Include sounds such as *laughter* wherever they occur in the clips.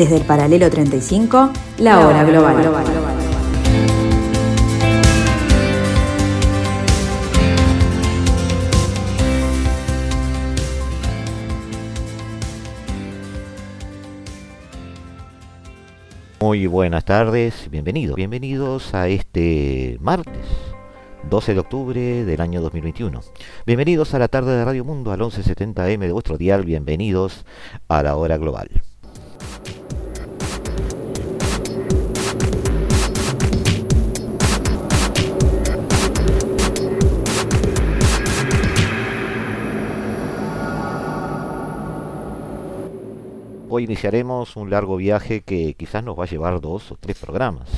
Desde el paralelo 35, la hora global. Muy buenas tardes, bienvenidos. Bienvenidos a este martes 12 de octubre del año 2021. Bienvenidos a la tarde de Radio Mundo al 1170M de vuestro dial. Bienvenidos a la hora global. Hoy iniciaremos un largo viaje que quizás nos va a llevar dos o tres programas.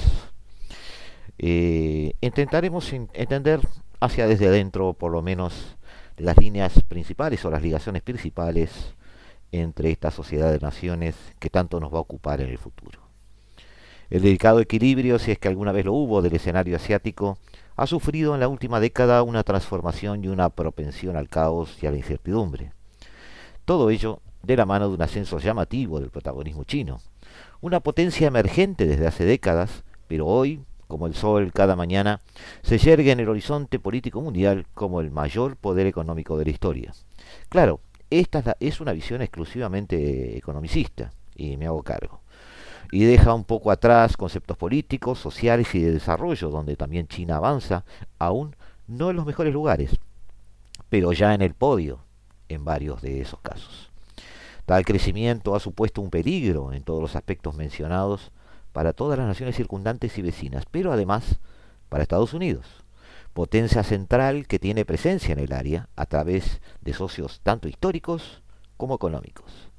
Eh, intentaremos entender hacia desde adentro, por lo menos, las líneas principales o las ligaciones principales entre esta sociedad de naciones que tanto nos va a ocupar en el futuro. El delicado equilibrio, si es que alguna vez lo hubo, del escenario asiático, ha sufrido en la última década una transformación y una propensión al caos y a la incertidumbre. Todo ello de la mano de un ascenso llamativo del protagonismo chino. Una potencia emergente desde hace décadas, pero hoy, como el sol cada mañana, se yergue en el horizonte político mundial como el mayor poder económico de la historia. Claro, esta es una visión exclusivamente economicista, y me hago cargo. Y deja un poco atrás conceptos políticos, sociales y de desarrollo, donde también China avanza, aún no en los mejores lugares, pero ya en el podio en varios de esos casos. Tal crecimiento ha supuesto un peligro en todos los aspectos mencionados para todas las naciones circundantes y vecinas, pero además para Estados Unidos, potencia central que tiene presencia en el área a través de socios tanto históricos como económicos.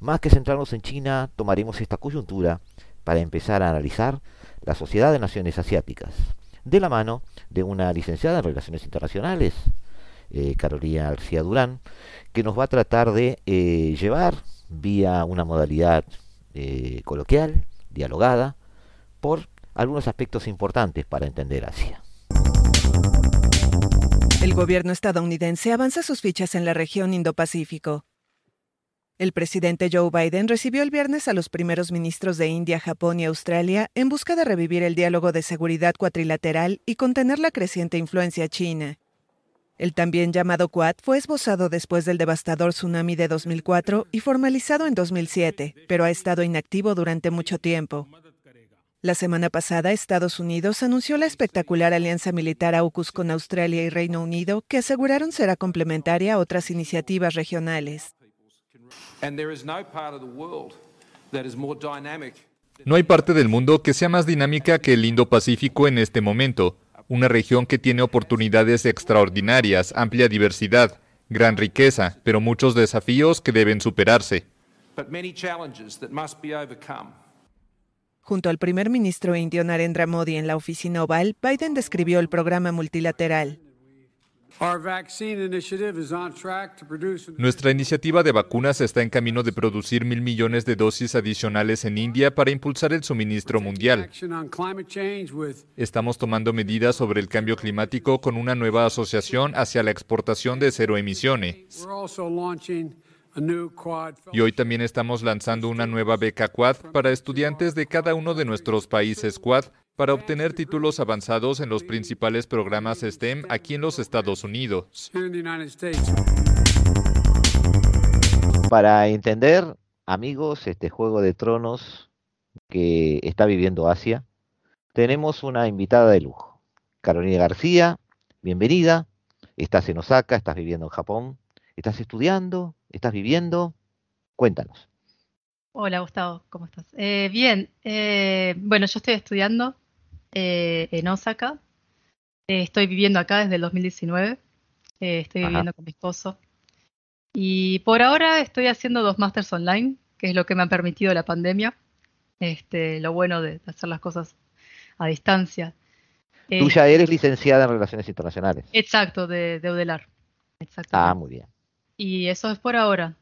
Más que centrarnos en China, tomaremos esta coyuntura para empezar a analizar la sociedad de naciones asiáticas, de la mano de una licenciada en Relaciones Internacionales, eh, Carolina García Durán, que nos va a tratar de eh, llevar vía una modalidad eh, coloquial, dialogada, por algunos aspectos importantes para entender Asia. El gobierno estadounidense avanza sus fichas en la región Indo-Pacífico. El presidente Joe Biden recibió el viernes a los primeros ministros de India, Japón y Australia en busca de revivir el diálogo de seguridad cuatrilateral y contener la creciente influencia china. El también llamado Quad fue esbozado después del devastador tsunami de 2004 y formalizado en 2007, pero ha estado inactivo durante mucho tiempo. La semana pasada, Estados Unidos anunció la espectacular alianza militar AUKUS con Australia y Reino Unido, que aseguraron será complementaria a otras iniciativas regionales. No hay parte del mundo que sea más dinámica que el Indo-Pacífico en este momento una región que tiene oportunidades extraordinarias, amplia diversidad, gran riqueza, pero muchos desafíos que deben superarse. Junto al primer ministro indio Narendra Modi en la oficina oval, Biden describió el programa multilateral. Nuestra iniciativa de vacunas está en camino de producir mil millones de dosis adicionales en India para impulsar el suministro mundial. Estamos tomando medidas sobre el cambio climático con una nueva asociación hacia la exportación de cero emisiones. Y hoy también estamos lanzando una nueva beca Quad para estudiantes de cada uno de nuestros países Quad para obtener títulos avanzados en los principales programas STEM aquí en los Estados Unidos. Para entender, amigos, este juego de tronos que está viviendo Asia, tenemos una invitada de lujo. Carolina García, bienvenida. Estás en Osaka, estás viviendo en Japón, estás estudiando, estás viviendo. Cuéntanos. Hola Gustavo, ¿cómo estás? Eh, bien, eh, bueno, yo estoy estudiando eh, en Osaka. Eh, estoy viviendo acá desde el 2019. Eh, estoy viviendo con mi esposo. Y por ahora estoy haciendo dos másters online, que es lo que me ha permitido la pandemia. Este, lo bueno de hacer las cosas a distancia. Tú ya eres licenciada en Relaciones Internacionales. Exacto, de, de UDELAR. Ah, muy bien. Y eso es por ahora.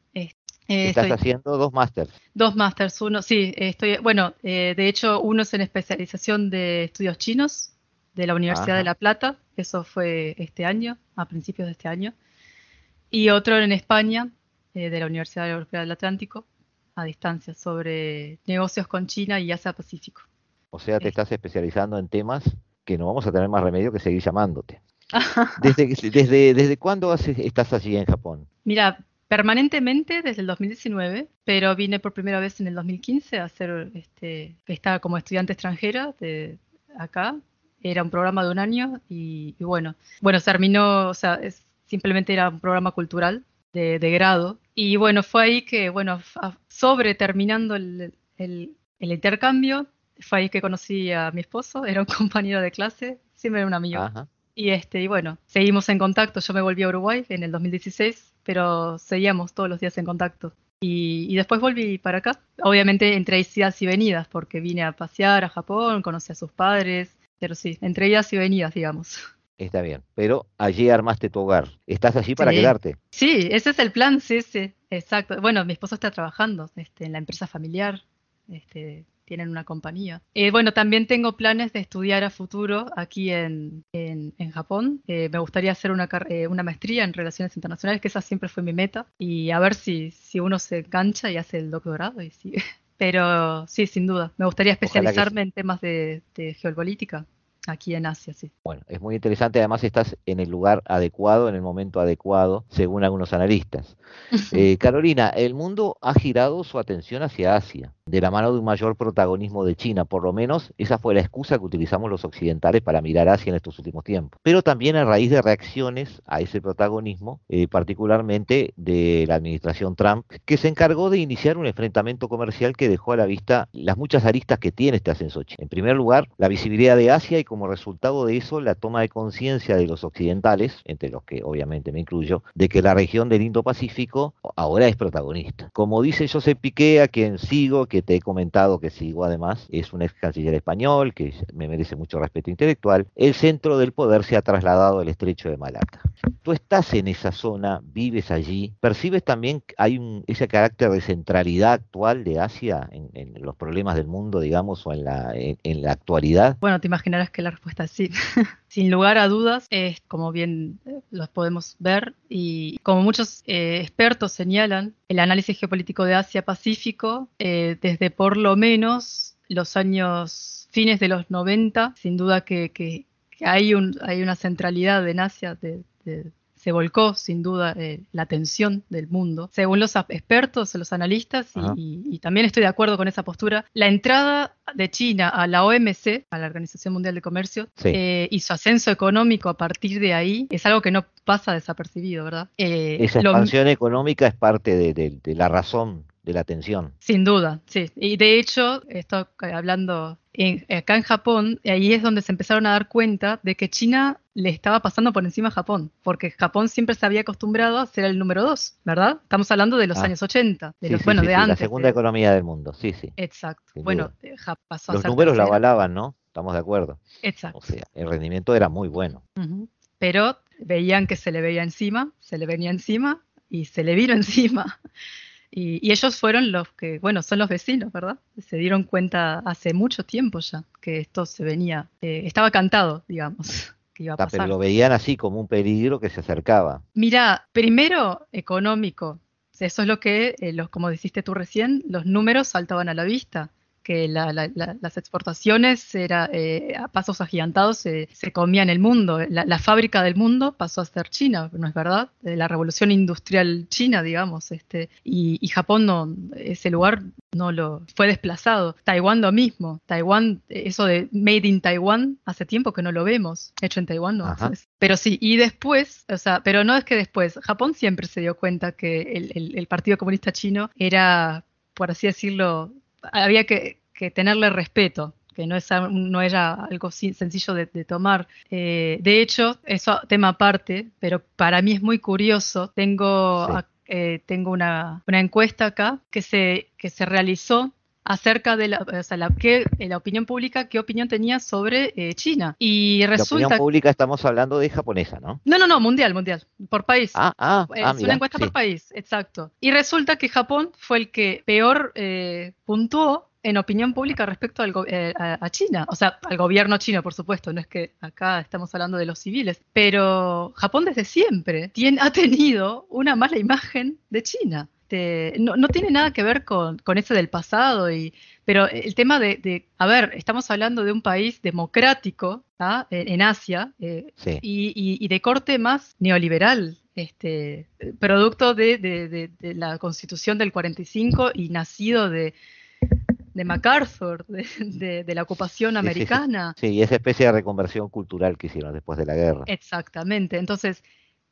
Estás haciendo dos másters. Dos másters, uno, sí, estoy, bueno, eh, de hecho uno es en especialización de estudios chinos de la Universidad de La Plata, eso fue este año, a principios de este año, y otro en España, eh, de la Universidad Europea del Atlántico, a distancia sobre negocios con China y Asia Pacífico. O sea, te Eh. estás especializando en temas que no vamos a tener más remedio que seguir llamándote. *laughs* ¿Desde, desde, desde cuándo haces- estás allí en Japón? Mira, permanentemente desde el 2019, pero vine por primera vez en el 2015 a hacer, este, estaba como estudiante extranjera de acá. Era un programa de un año y, y bueno, bueno, terminó, o sea, es- simplemente era un programa cultural de, de grado. Y bueno, fue ahí que, bueno, sobre terminando el, el- el intercambio, fue ahí que conocí a mi esposo, era un *laughs* compañero de clase, siempre era un amigo. Ajá. Y este, y bueno, seguimos en contacto. Yo me volví a Uruguay en el 2016, pero seguíamos todos los días en contacto. Y, y después volví para acá. Obviamente entre idas y venidas, porque vine a pasear a Japón, conocí a sus padres, pero sí, entre idas y venidas, digamos. Está bien. Pero allí armaste tu hogar. Estás allí para Sí. quedarte. Sí, ese es el plan, sí, sí, exacto. Bueno, mi esposo está trabajando este, en la empresa familiar, este, tienen una compañía. Eh, bueno, también tengo planes de estudiar a futuro aquí en, en, en Japón. Eh, me gustaría hacer una, eh, una maestría en relaciones internacionales, que esa siempre fue mi meta, y a ver si, si uno se engancha y hace el doctorado y sigue. *laughs* Pero sí, sin duda, me gustaría que especializarme en temas de, de geopolítica aquí en Asia, sí. Bueno, es muy interesante. Además, estás en el lugar adecuado, en el momento adecuado, según algunos analistas. *laughs* Eh, Carolina, el mundo ha girado su atención hacia Asia, de la mano de un mayor protagonismo de China. Por lo menos esa fue la excusa que utilizamos los occidentales para mirar Asia en estos últimos tiempos. Pero también a raíz de reacciones a ese protagonismo, eh, particularmente de la administración Trump, que se encargó de iniciar un enfrentamiento comercial que dejó a la vista las muchas aristas que tiene este ascenso. En primer lugar, la visibilidad de Asia y como resultado de eso, la toma de conciencia de los occidentales, entre los que obviamente me incluyo, de que la región del Indo-Pacífico ahora es protagonista. Como dice José Piqué, a quien sigo, que te he comentado que sigo además, es un ex canciller español que me merece mucho respeto intelectual, el centro del poder se ha trasladado al estrecho de Malaca. Tú estás en esa zona, vives allí, percibes también que hay un, ese carácter de centralidad actual de Asia en, en los problemas del mundo, digamos, o en la, en, en la actualidad. Bueno, te imaginarás que la respuesta es sí. *laughs* Sin lugar a dudas, es como bien eh, los podemos ver y como muchos eh, expertos señalan, el análisis geopolítico de Asia-Pacífico, eh, desde por lo menos los años fines de los 90, sin duda que, que- hay, un, hay una centralidad en Asia, de- de- se volcó sin duda eh, la atención del mundo. Según los expertos, los analistas, y, Ajá. y- y también estoy de acuerdo con esa postura, la entrada de China a la OMC, a la Organización Mundial de Comercio, Sí. eh, y su ascenso económico a partir de ahí es algo que no pasa desapercibido, ¿verdad? Eh, Esa lo- expansión económica es parte de, de- de la razón de la atención. Sin duda, sí. Y de hecho, esto hablando en- acá en Japón, ahí es donde se empezaron a dar cuenta de que China le estaba pasando por encima a Japón, porque Japón siempre se había acostumbrado a ser el número dos, ¿verdad? Estamos hablando de los Ah. años 80, de Sí, los, sí, bueno, sí, de antes. la segunda de- economía del mundo, sí, sí. Exacto. Bueno, eh, pasó a Los ser números la avalaban, ¿no? Estamos de acuerdo. Exacto. O sea, el rendimiento era muy bueno. Ujú. Pero veían que se le veía encima, se le venía encima y se le vino *laughs* encima. Y, y ellos fueron los que, bueno, son los vecinos, ¿verdad? Se dieron cuenta hace mucho tiempo ya que esto se venía, eh, estaba cantado, digamos, *laughs* que iba a Ah, Pero pasar. lo veían así como un peligro que se acercaba. Mira, primero económico, eso es lo que, eh, los, como dijiste tú recién, los números saltaban a la vista, que la- la- la- las exportaciones era, eh, a pasos agigantados se, se comían el mundo. La, fábrica del mundo pasó a ser China, ¿no es verdad? Eh, La revolución industrial china, digamos, este, y, y Japón no, ese lugar no lo fue desplazado. Taiwán lo mismo. Taiwán, eh, eso de Made in Taiwan, hace tiempo que no lo vemos. Hecho en Taiwán, no. Ajá. Pero sí, y después, o sea, pero no es que después, Japón siempre se dio cuenta que el, el- el Partido Comunista Chino era, por así decirlo, había que, que tenerle respeto que no, es, no era algo sencillo de, de tomar. Eh, de hecho, eso tema aparte, pero para mí es muy curioso. Tengo, Sí. eh, tengo una, una encuesta acá que se, que se realizó acerca de la, o sea, la, qué- eh, la opinión pública, qué opinión tenía sobre eh, China. Y La resulta... opinión pública estamos hablando de japonesa, ¿no? No, no, no, mundial, mundial, por país. Ah, ah, Es ah, una encuesta sí. por país, exacto. Y resulta que Japón fue el que peor eh, puntuó en opinión pública respecto al eh, a, China. O sea, al gobierno chino, por supuesto. No es que acá estamos hablando de los civiles. Pero Japón desde siempre tiene, ha tenido una mala imagen de China. no, no tiene nada que ver con, con ese del pasado, y, pero el tema de, de, a ver, estamos hablando de un país democrático en, en Asia eh, Sí. y, y- y de corte más neoliberal, este, producto de, de- de- de la constitución del 45 y nacido de, de MacArthur, de, de- de la ocupación sí, sí. americana. Sí, y esa especie de reconversión cultural que hicieron después de la guerra. Exactamente. Entonces,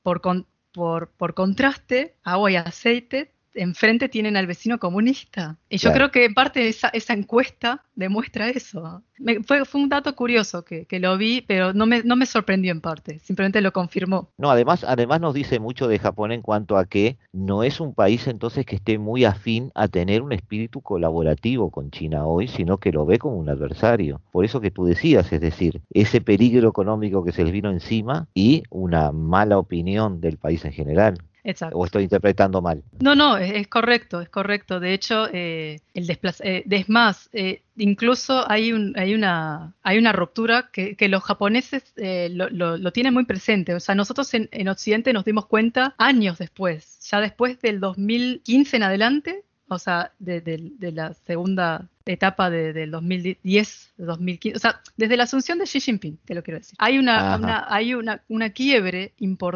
por, con- por, por contraste, agua y aceite, enfrente tienen al vecino comunista. Y yo Claro. creo que en parte esa, esa encuesta demuestra eso. Me- fue, fue un dato curioso que, que lo vi, pero no me, no me sorprendió en parte, simplemente lo confirmó. No, además, además nos dice mucho de Japón en cuanto a que no es un país entonces que esté muy afín a tener un espíritu colaborativo con China hoy, sino que lo ve como un adversario. Por eso que tú decías, es decir, ese peligro económico que se les vino encima y una mala opinión del país en general. Exacto. ¿O estoy interpretando mal? No, no, es, es correcto, es correcto. De hecho, eh, el desplaza- eh, es más, eh, incluso hay, un, hay, una, hay una ruptura que, que los japoneses eh, lo, lo- lo tienen muy presente. O sea, nosotros en, en Occidente nos dimos cuenta años después, ya después del 2015 en adelante, o sea, de, de- de la segunda etapa de- del 2010, de 2015, o sea, desde la asunción de Xi Jinping, te lo quiero decir. Hay una, una- hay una, una quiebre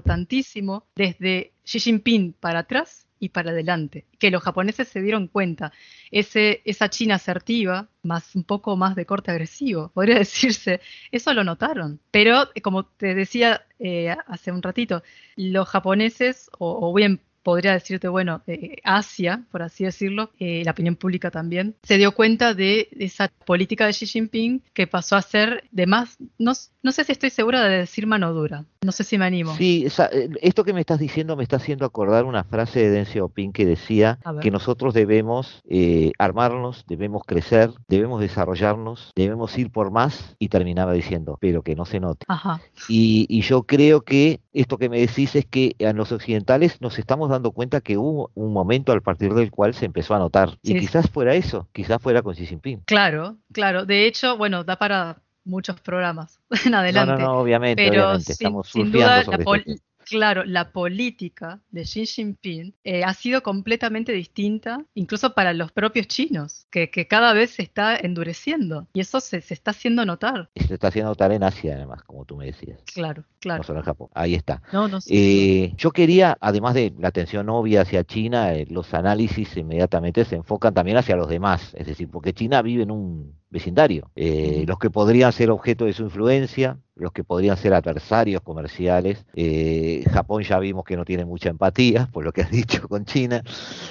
importantísimo desde Xi Jinping para atrás y para adelante, que los japoneses se dieron cuenta. Ese, esa China asertiva, más un poco más de corte agresivo, podría *laughs* decirse, eso lo notaron. Pero, eh, como te decía eh, hace un ratito, los japoneses, o, o bien podría decirte, bueno, eh, Asia, por así decirlo, eh, la opinión pública también, se dio cuenta de esa política de Xi Jinping que pasó a ser de más, no, no sé si estoy segura de decir mano dura, no sé si me animo. Sí, esa- eh, esto que me estás diciendo me está haciendo acordar una frase de Deng Xiaoping que decía que nosotros debemos eh, armarnos, debemos crecer, debemos desarrollarnos, debemos ir por más y terminaba diciendo, pero que no se note. Ajá, Y, y yo creo que esto que me decís es que a los occidentales nos estamos dando cuenta que hubo un momento al partir del cual se empezó a notar. Y quizás fuera eso, quizás fuera con Xi Jinping. claro, claro. De hecho, bueno, da para muchos programas *laughs* en No, adelante. no, no, obviamente, pero obviamente, sin, estamos sin duda, la pol- este. Claro, la política de Xi Jinping eh, ha sido completamente distinta, incluso para los propios chinos, que, que cada vez se está endureciendo y eso se, se está haciendo notar. Y se está haciendo notar en Asia, además, como tú me decías. Claro, No claro. solo en Japón. Ahí está. No, no, sí, Eh, yo quería, además de la atención obvia hacia China, eh, los análisis inmediatamente se enfocan también hacia los demás, es decir, porque China vive en un vecindario. Eh. Los que podrían ser objeto de su influencia, los que podrían ser adversarios comerciales. eh, Japón ya vimos que no tiene mucha empatía, *laughs* por lo que has dicho con China.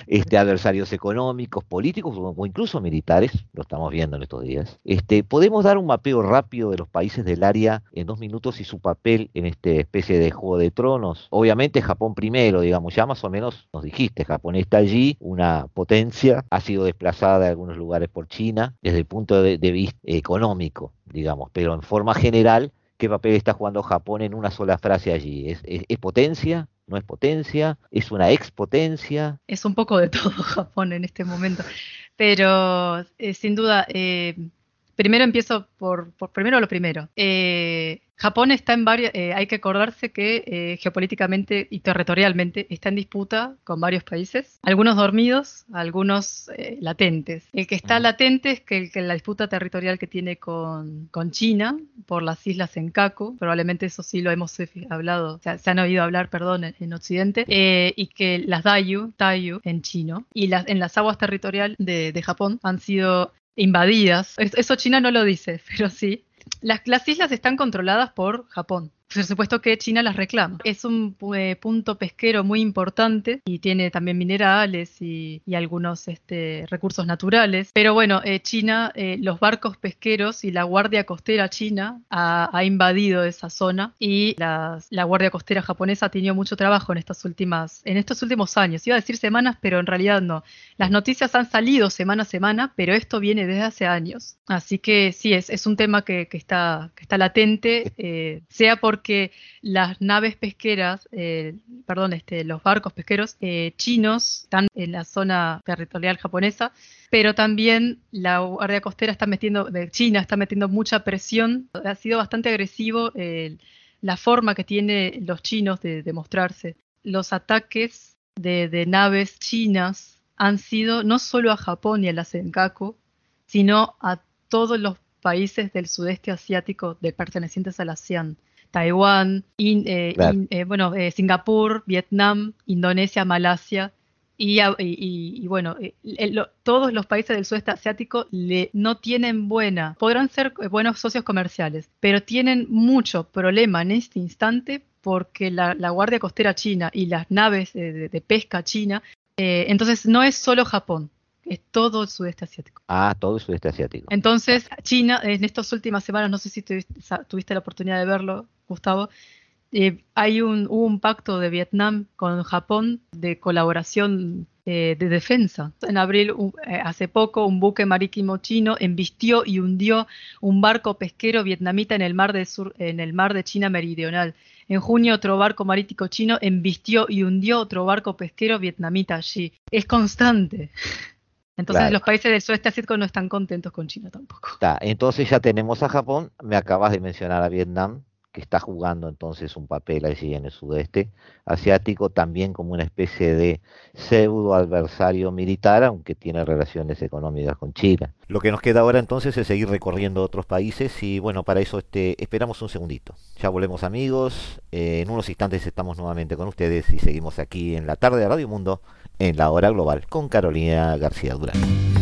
Este, adversarios económicos, políticos o incluso militares, lo estamos viendo en estos días. Este, podemos dar un mapeo rápido de los países del área en dos minutos y su papel en esta especie de juego de tronos. Obviamente Japón primero, digamos, ya más o menos nos dijiste, Japón está allí, una potencia, ha sido desplazada de algunos lugares por China desde el punto de, de vista económico, digamos, pero en forma general, ¿qué papel está jugando Japón en una sola frase allí? ¿Es, es- potencia? ¿No es potencia? ¿Es una expotencia? Es un poco de todo *laughs* Japón en este momento. Pero eh, sin duda, eh, primero empiezo por, por primero lo primero. Eh, Japón está en varias, eh, hay que acordarse que eh, geopolíticamente y territorialmente está en disputa con varios países, algunos dormidos, algunos eh, latentes. El que está latente es que, el que la disputa territorial que tiene con, con China por las islas Senkaku, probablemente eso sí lo hemos hablado, o sea, se han oído hablar, perdón, en, en Occidente, y que las Dayu, Taiyu en chino, y las, en las aguas territoriales de, de Japón han sido invadidas. Es- Eso China no lo dice, *laughs* pero sí. Las, las islas están controladas por Japón. Por supuesto que China las reclama. Es un eh, punto pesquero muy importante y tiene también minerales y, y algunos este, recursos naturales. Pero bueno, eh, China, eh, los barcos pesqueros y la Guardia Costera China ha, ha invadido esa zona y las- la Guardia Costera japonesa ha tenido mucho trabajo en estas últimas, en estos últimos años. Iba a decir semanas, pero en realidad no. Las noticias han salido semana a semana, pero esto viene desde hace años. Así que sí, es, es un tema que, que está, que está latente, eh, sea porque las naves pesqueras, eh, perdón, este, los barcos pesqueros eh, chinos están en la zona territorial japonesa, pero también la Guardia Costera está metiendo, de China está metiendo mucha presión. Ha sido bastante agresivo eh, la forma que tienen los chinos de, mostrarse. Los ataques de, naves chinas han sido no solo a Japón y a la Senkaku, sino a todos los países del sudeste asiático de pertenecientes a la ASEAN. Taiwán, eh, eh, bueno, eh, Singapur, Vietnam, Indonesia, Malasia. Y, bueno, todos los países del sudeste asiático no tienen buena, podrán ser buenos socios comerciales, pero tienen mucho problema en este instante porque la, Guardia Costera China y las naves de, pesca china, entonces no es solo Japón, es todo el sudeste asiático. Ah, todo el sudeste asiático. Entonces, China, en estas últimas semanas, no sé si tuviste, la oportunidad de verlo, Gustavo, eh, hay un, hubo un pacto de Vietnam con Japón de colaboración eh, de defensa. En abril, eh, hace poco, un buque marítimo chino embistió y hundió un barco pesquero vietnamita en el mar de, sur, en el mar de China meridional. En junio, otro barco marítimo chino embistió y hundió otro barco pesquero vietnamita allí. Es constante. Entonces los países del sudeste asiático no están contentos con China tampoco. entonces ya tenemos a Japón, me acabas de mencionar a Vietnam, que está jugando entonces un papel allí en el sudeste asiático, también como una especie de pseudo adversario militar, aunque tiene relaciones económicas con China. Lo que nos queda ahora entonces es seguir recorriendo otros países y bueno, para eso este, esperamos un segundito. Ya volvemos amigos, eh, en unos instantes estamos nuevamente con ustedes y seguimos aquí en la tarde de Radio Mundo en la hora global con Carolina García Durán.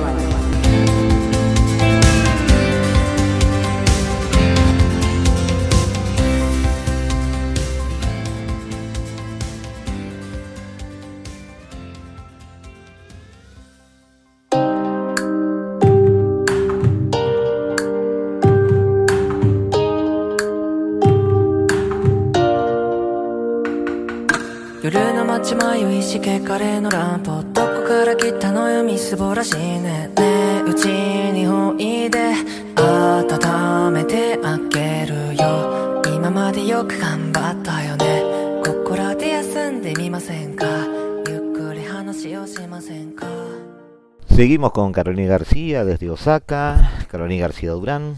夜の街迷いしけカレーの乱歩どこから来たのよみすぼらしいねねえうちにおいで温めてあげるよ今までよく頑張ったよねここらで休んでみませんかゆっくり話をしませんか Seguimos con Carolina García desde Osaka, Carolina García Durán,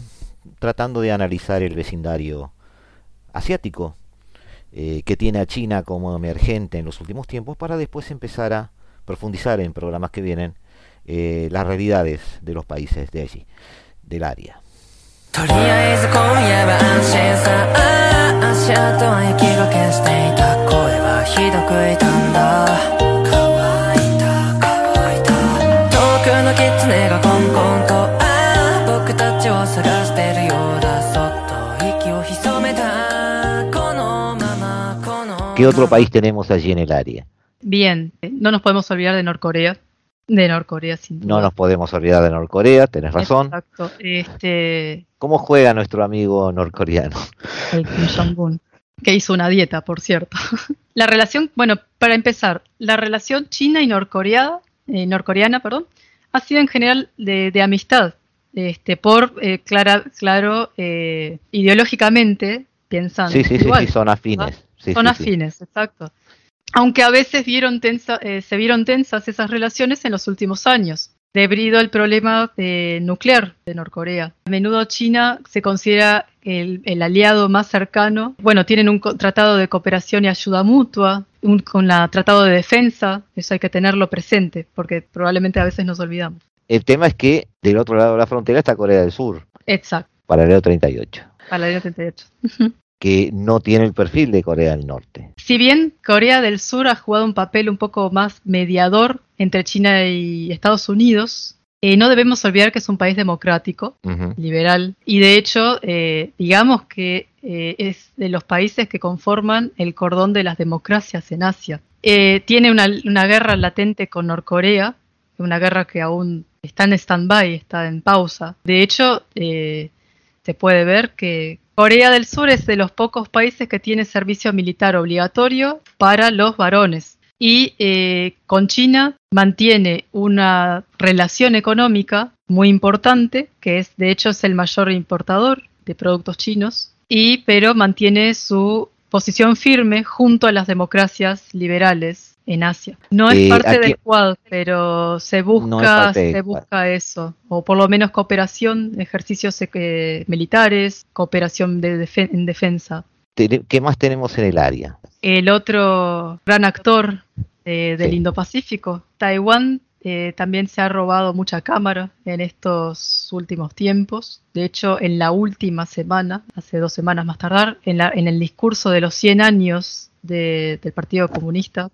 tratando de analizar el vecindario asiático eh, que tiene a China como emergente en los últimos tiempos para después empezar a profundizar en programas que vienen eh, las realidades de los países de allí, del área. ¿Qué otro país tenemos allí en el área? Bien, no nos podemos olvidar de Norcorea. De Norcorea, sin duda. No nos podemos olvidar de Norcorea, tenés razón. Exacto. Este... ¿Cómo juega nuestro amigo norcoreano? El Kim Jong-un, que hizo una dieta, por cierto. *laughs* La relación, bueno, para empezar, la relación china y norcoreana, eh, norcoreana perdón, ha sido en general de, amistad, este, por, eh, clara, claro, eh, ideológicamente pensando. Sí, sí, sí, son afines. Son afines, exacto aunque a veces vieron eh, se vieron tensas esas relaciones en los últimos años, debido al problema nuclear de Norcorea. A menudo China se considera el, aliado más cercano. Bueno, tienen un tratado de cooperación y ayuda mutua, un con la tratado de defensa, eso hay que tenerlo presente, porque probablemente a veces nos olvidamos. El tema es que del otro lado de la frontera está Corea del Sur. Exacto. Paralelo 38. Paralelo 38 *laughs* que no tiene el perfil de Corea del Norte. Si bien Corea del Sur ha jugado un papel un poco más mediador entre China y Estados Unidos, eh, no debemos olvidar que es un país democrático, liberal, y de hecho, eh, digamos que eh, es de los países que conforman el cordón de las democracias en Asia. tiene una, una, guerra latente con Norcorea, una guerra que aún está en stand-by, está en pausa. De hecho, se puede ver que Corea del Sur es de los pocos países que tiene servicio militar obligatorio para los varones. Y eh, con China mantiene una relación económica muy importante, que es de hecho es el mayor importador de productos chinos, y pero mantiene su posición firme junto a las democracias liberales en Asia. No es Eh, parte aquí- del Quad, pero se busca, se busca eso, o por lo menos cooperación, ejercicios eh, militares, cooperación de defe- en defensa. ¿Qué más tenemos en el área? El otro gran actor eh, del Sí. Indo-Pacífico, Taiwán, eh, también se ha robado mucha cámara en estos últimos tiempos. De hecho, en la última semana, hace dos semanas más tardar, en, la- en el discurso de los 100 años de- del Partido Comunista,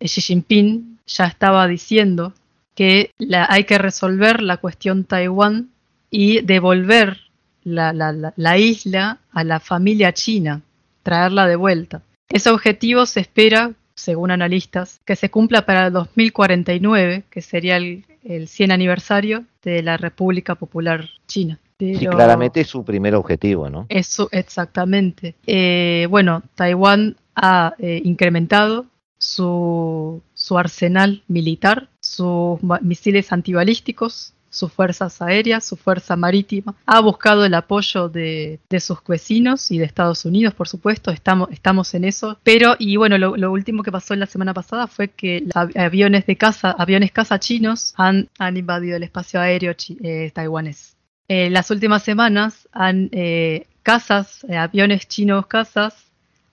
eh, Xi Jinping ya estaba diciendo que la- hay que resolver la cuestión Taiwán y devolver la, la- la- la isla a la familia china, traerla de vuelta. Ese objetivo se espera, según analistas, que se cumpla para el 2049, que sería el, el 100 aniversario de la República Popular China. Sí, claramente es su primer objetivo, ¿no? eso, exactamente. Eh, bueno, Taiwán ha eh, incrementado su, arsenal militar, sus misiles antibalísticos, sus fuerzas aéreas, su fuerza marítima. Ha buscado el apoyo de, sus vecinos y de Estados Unidos, por supuesto. Estamos, en eso. Pero, y bueno, lo, último que pasó la semana pasada fue que aviones de caza, aviones caza chinos han, invadido el espacio aéreo eh, taiwanés. Eh, las últimas semanas han eh, aviones chinos cazas,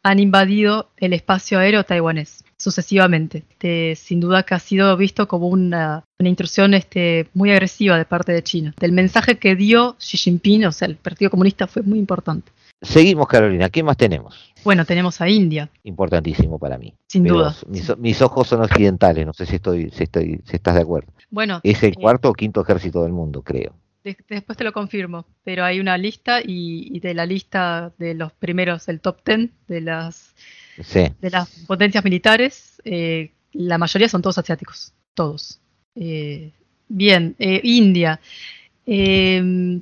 han invadido el espacio aéreo taiwanés sucesivamente. Este, sin duda que ha sido visto como una, una intrusión este, muy agresiva de parte de China. Del mensaje que dio Xi Jinping, o sea, el Partido Comunista fue muy importante. Seguimos, Carolina. ¿Qué más tenemos? Bueno, tenemos a India, Importantísimo para mí. sin Pero duda. Mis, mis ojos son occidentales. No sé si estoy, si estoy, si estás de acuerdo. Bueno, Es el eh, cuarto o quinto ejército del mundo, creo. De- después te lo confirmo, pero hay una lista y, y de la lista de los primeros, el top 10 de las Sí. de las potencias militares, eh, la mayoría son todos asiáticos, todos. Eh, bien, eh, India eh,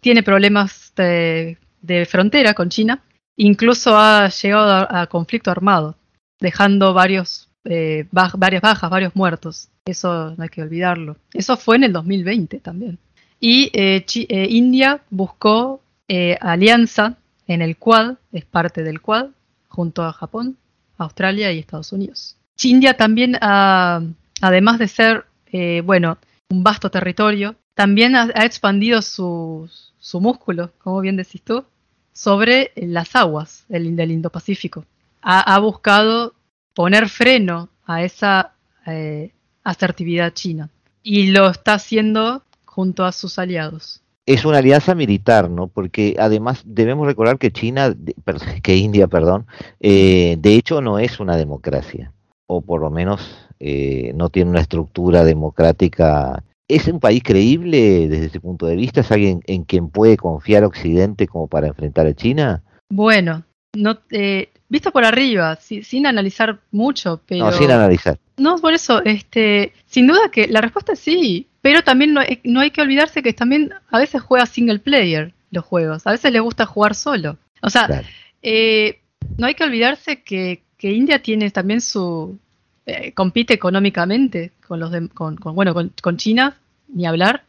tiene problemas de, de frontera con China, incluso ha llegado a, a conflicto armado, dejando varios, eh, baj- varias bajas, varios muertos. Eso no hay que olvidarlo. Eso fue en el 2020 también. Y eh, eh, India buscó eh, alianza en el Quad, es parte del Quad, junto a Japón, Australia y Estados Unidos. India también, ha- además de ser, eh, bueno, un vasto territorio, también ha, expandido su, su músculo, como bien decís tú, sobre las aguas del, del Indo-Pacífico. Ha, ha buscado poner freno a esa eh, asertividad china y lo está haciendo junto a sus aliados. Es una alianza militar, ¿no? Porque además debemos recordar que China, *laughs* que India, perdón, eh, de hecho no es una democracia, o por lo menos eh, no tiene una estructura democrática. ¿Es un país creíble desde ese punto de vista? ¿Es alguien en quien puede confiar Occidente como para enfrentar a China? Bueno, no, eh, visto por arriba, si- sin analizar mucho, pero... No, sin analizar. No, por eso, este, sin duda que la respuesta es sí, pero también no, hay- no hay que olvidarse que también a veces juega single player los juegos, a veces le gusta jugar solo. O sea, Claro. eh, no hay que olvidarse que, que India tiene también su eh, compite económicamente con los de- con, con, bueno con, con China ni hablar,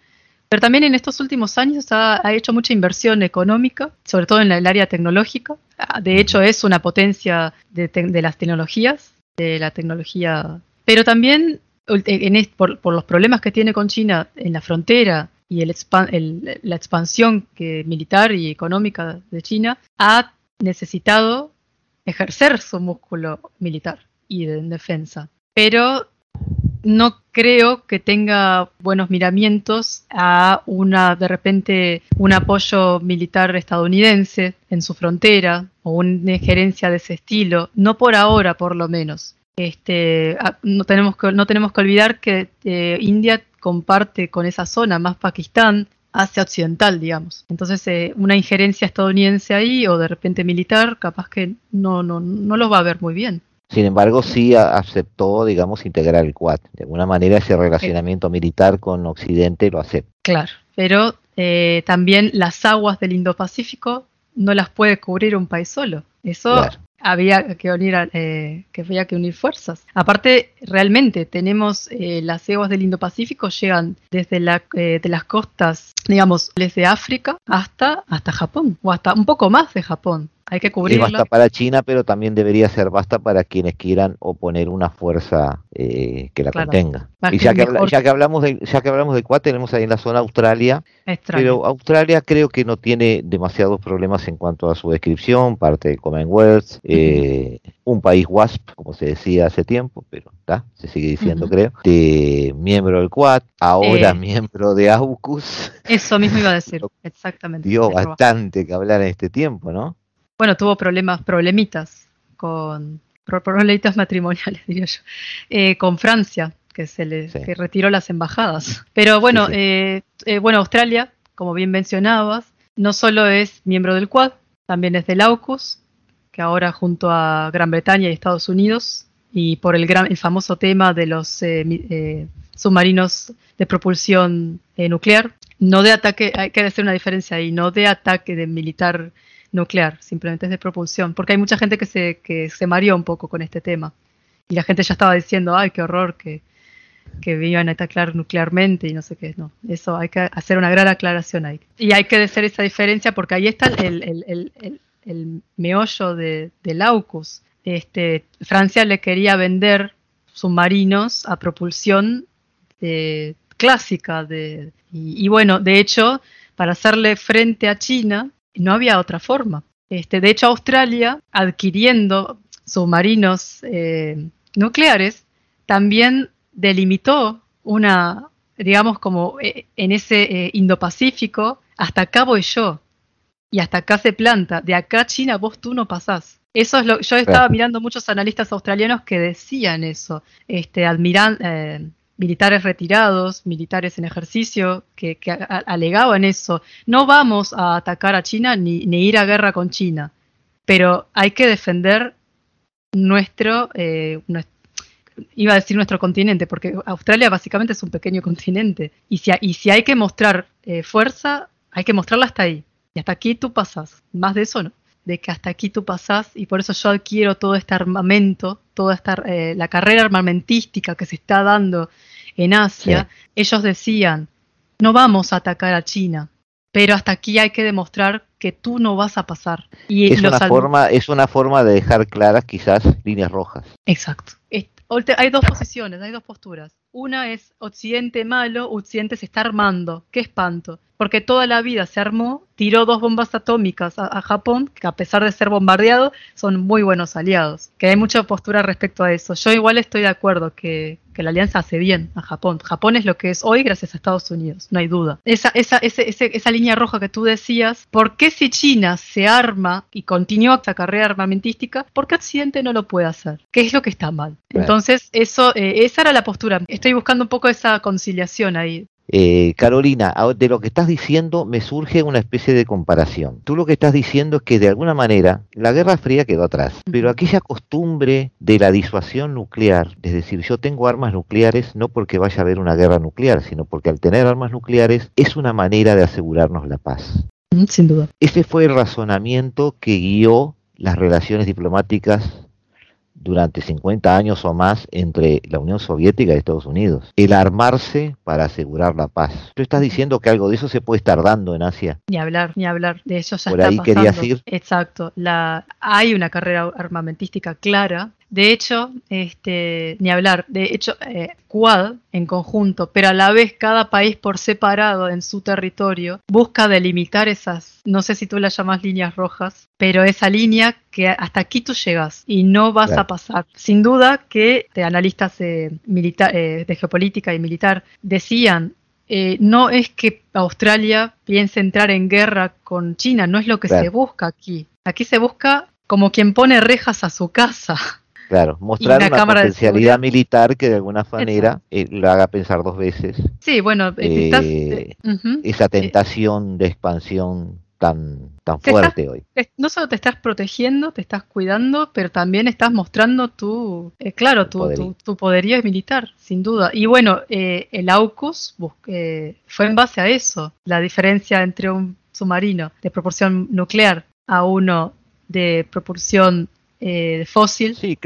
pero también en estos últimos años ha, ha hecho mucha inversión económica, sobre todo en el área tecnológica. Ah, De hecho es una potencia de, te- de las tecnologías, de la tecnología, pero también por, los problemas que tiene con China en la frontera y el- la expansión que, militar y económica de China, ha necesitado ejercer su músculo militar y de en defensa. Pero no creo que tenga buenos miramientos a una, de repente, un apoyo militar estadounidense en su frontera o una injerencia de ese estilo, no por ahora por lo menos. Este, ah, no, tenemos que, no tenemos que olvidar que eh, India comparte con esa zona, más Pakistán, Asia Occidental, digamos. Entonces, eh, una injerencia estadounidense ahí o de repente militar, capaz que no, no, no los va a ver muy bien. Sin embargo, sí aceptó, digamos, integrar el Quad. De alguna manera ese relacionamiento militar con Occidente lo acepta. Claro, pero eh, también las aguas del Indo-Pacífico no las puede cubrir un país solo. Eso Claro. Había que unir, eh, que había que unir fuerzas. Aparte, realmente tenemos eh, las aguas del Indo-Pacífico llegan desde la, eh, de las costas, digamos, desde África hasta hasta Japón o hasta un poco más de Japón. Hay que Es cubrirla. basta para China, pero también debería ser basta para quienes quieran oponer una fuerza eh, que la Claro. contenga. Más Y ya que, habla- ya que hablamos de, ya que hablamos de Cuad, tenemos ahí en la zona Australia, Extraño. pero Australia creo que no tiene demasiados problemas en cuanto a su descripción, parte del Commonwealth, eh, un país WASP, como se decía hace tiempo, pero está, se sigue diciendo creo, de miembro del Quad, ahora Eh. miembro de AUKUS, Eso mismo iba a decir, *laughs* exactamente. dio bastante que hablar en este tiempo, ¿no? Bueno, tuvo problemas, problemitas con pro- problemitas matrimoniales, *laughs* diría yo, eh, con Francia, que se le Sí. que retiró las embajadas. Pero bueno, Sí, sí. eh, eh, bueno, Australia, como bien mencionabas, no solo es miembro del Quad, también es del AUKUS, que ahora junto a Gran Bretaña y Estados Unidos, y por el gran, el famoso tema de los eh, eh, submarinos de propulsión nuclear, no de ataque, hay que hacer una diferencia ahí, no de ataque de militar nuclear, simplemente es de propulsión, porque hay mucha gente que se, que se mareó un poco con este tema. Y la gente ya estaba diciendo, ay, qué horror que, que iban a atacar nuclearmente y no sé qué. No, eso hay que hacer una gran aclaración ahí. Y hay que hacer esa diferencia porque ahí está el, el, el, el, meollo de, del AUKUS. Este, Francia le quería vender submarinos a propulsión eh, clásica. De, y bueno, de hecho, para hacerle frente a China, no había otra forma. Este, de hecho, Australia, adquiriendo submarinos eh, nucleares, también delimitó una, digamos, como eh, en ese eh, Indo-Pacífico, hasta acá voy yo. Y hasta acá se planta. De acá a China vos tú no pasás. Eso es lo yo estaba mirando muchos analistas australianos que decían eso. Este, admiran, eh, militares retirados, militares en ejercicio, que, alegaban eso. No vamos a atacar a China ni, ni ir a guerra con China, pero hay que defender nuestro, eh, iba a decir nuestro continente, porque Australia básicamente es un pequeño continente. Y si, y si hay que mostrar eh, fuerza, hay que mostrarla hasta ahí. Y hasta aquí tú pasas. Más de eso no. De que hasta aquí tú pasás y por eso yo adquiero todo este armamento, toda esta eh, la carrera armamentística que se está dando en Asia. Ellos decían, no vamos a atacar a China, pero hasta aquí hay que demostrar que tú no vas a pasar. Y Es los una forma, es una forma de dejar claras quizás líneas rojas. Exacto. Hay dos posiciones, hay dos posturas. Una es Occidente malo, Occidente se está armando. Qué espanto. Porque toda la vida se armó, tiró dos bombas atómicas a, a Japón, que a pesar de ser bombardeado, son muy buenos aliados. Que hay mucha postura respecto a eso. Yo igual estoy de acuerdo que, que la alianza hace bien a Japón. Japón es lo que es hoy gracias a Estados Unidos, no hay duda. Esa, esa, ese- ese- esa línea roja que tú decías, ¿por qué si China se arma y continúa esa carrera armamentística, por qué Occidente no lo puede hacer? ¿Qué es lo que está mal? Entonces, eso, eh, esa era la postura. Estoy buscando un poco esa conciliación ahí. Eh, Carolina, de lo que estás diciendo me surge una especie de comparación. Tú lo que estás diciendo es que de alguna manera la Guerra Fría quedó atrás, pero aquella costumbre de la disuasión nuclear, es decir, yo tengo armas nucleares no porque vaya a haber una guerra nuclear, sino porque al tener armas nucleares es una manera de asegurarnos la paz. Sin duda. Ese fue el razonamiento que guió las relaciones diplomáticas durante 50 años o más entre la Unión Soviética y Estados Unidos. El armarse para asegurar la paz. Tú estás diciendo que algo de eso se puede estar dando en Asia. Ni hablar, ni hablar. De eso ya Por está ahí pasando. querías ir. Exacto. La, hay una carrera armamentística clara. De hecho, este, ni hablar. De hecho, eh, Quad en conjunto, pero a la vez cada país por separado en su territorio busca delimitar esas, no sé si tú las llamas líneas rojas, pero esa línea que hasta aquí tú llegas y no vas Claro. a pasar. Sin duda que de analistas eh, milita- eh, de geopolítica y militar decían eh, no es que Australia piense entrar en guerra con China, no es lo que Claro. se busca aquí. Aquí se busca como quien pone rejas a su casa. *laughs* Claro, mostrar una potencialidad militar que de alguna manera eh, lo haga pensar dos veces. Sí, bueno, eh, Eh, estás, eh. Esa tentación de expansión tan, tan fuerte hoy. No solo te estás protegiendo, te estás cuidando, pero también estás mostrando tu, eh, claro, tu poderío. Tu, poderío. militar, sin duda. Y bueno, eh, el AUKUS fue en base a eso, la diferencia entre un submarino de proporción nuclear a uno de propulsión eh, fósil. Sí,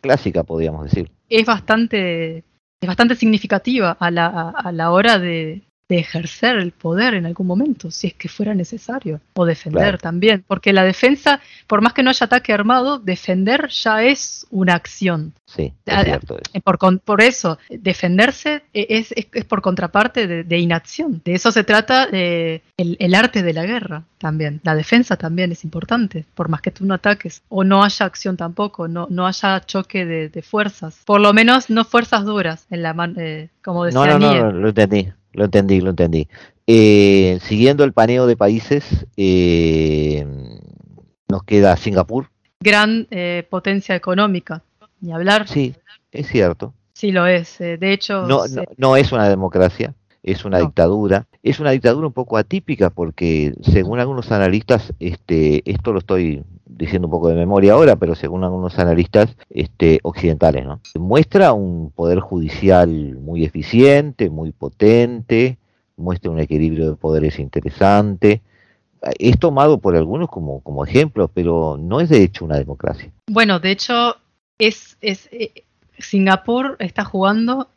clásica podríamos decir. Es bastante, es bastante significativa a la, a la hora de, de ejercer el poder en algún momento, si es que fuera necesario, o defender también, porque la defensa, por más que no haya ataque armado, defender ya es una acción. Sí, es cierto. Eh, por, por, eso, defenderse es, es, por contraparte de, inacción. De eso se trata eh, el, arte de la guerra también. La defensa también es importante, por más que tú no ataques, o no haya acción tampoco, no, no haya choque de, fuerzas. Por lo menos no fuerzas duras, en la eh, como decía No, no, no, lo entendí. Lo entendí, lo entendí. Eh, siguiendo el paneo de países, eh, nos queda Singapur. Gran eh, potencia económica, ni hablar. Sí, es cierto. Sí lo es. de hecho, no, no, es una democracia, es una dictadura. Es una dictadura un poco atípica porque, según algunos analistas, este, esto lo estoy diciendo un poco de memoria ahora, pero según algunos analistas este, occidentales, ¿no? Muestra un poder judicial muy eficiente, muy potente, muestra un equilibrio de poderes interesante. Es tomado por algunos como, como ejemplo, pero no es de hecho una democracia. Bueno, de hecho, es, es eh, Singapur está jugando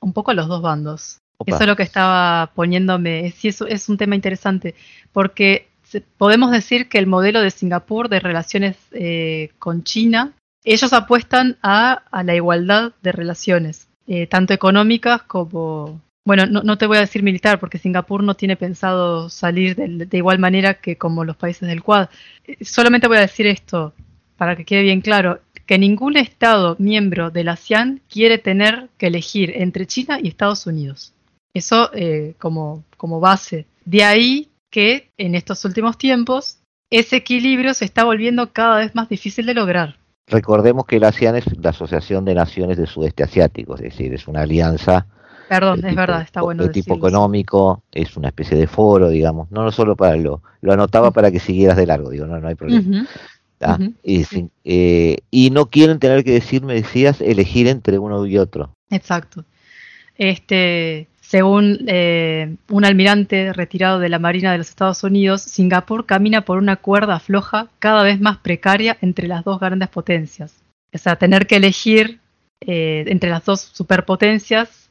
un poco a los dos bandos. Eso es lo que estaba poniéndome. Sí, eso es un tema interesante, porque podemos decir que el modelo de Singapur de relaciones eh, con China, ellos apuestan a, la igualdad de relaciones, eh, tanto económicas como, bueno, no, te voy a decir militar, porque Singapur no tiene pensado salir de, igual manera que como los países del Quad. Eh, solamente voy a decir esto, para que quede bien claro, que ningún Estado miembro de la ASEAN quiere tener que elegir entre China y Estados Unidos. Eso como, como base. De ahí que en estos últimos tiempos ese equilibrio se está volviendo cada vez más difícil de lograr. Recordemos que la ASEAN es la Asociación de Naciones del Sudeste Asiático, es decir, es una alianza. Perdón, es verdad, está bueno. De tipo económico, es una especie de foro, digamos, no, solo para lo, lo anotaba para que siguieras de largo, digo, no, no hay problema. y, eh, y no quieren tener que decir, me decías, elegir entre uno y otro. Exacto. Este, según eh, un almirante retirado de la Marina de los Estados Unidos, Singapur camina por una cuerda floja cada vez más precaria entre las dos grandes potencias. O sea, tener que elegir eh, entre las dos superpotencias,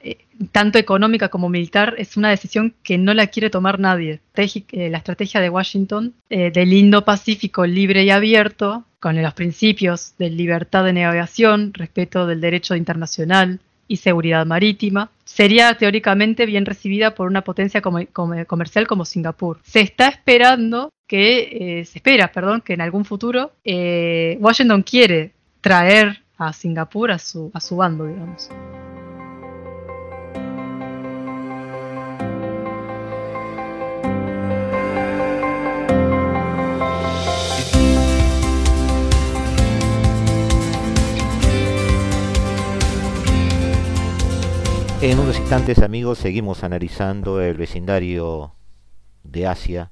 eh, tanto económica como militar, es una decisión que no la quiere tomar nadie. la estrategia de Washington del Indo-Pacífico libre y abierto, con los principios de libertad de navegación, respeto del derecho internacional, y seguridad marítima, sería teóricamente bien recibida por una potencia comercial como Singapur. Se está esperando que, eh, se espera, perdón, que en algún futuro eh, Washington quiere traer a Singapur a su, a su bando, digamos. En unos instantes, amigos, seguimos analizando el vecindario de Asia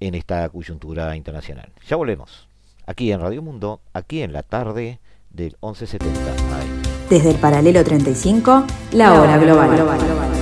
en esta coyuntura internacional. Ya volvemos, aquí en Radio Mundo, aquí en la tarde del 1170 Desde el paralelo 35, la hora global.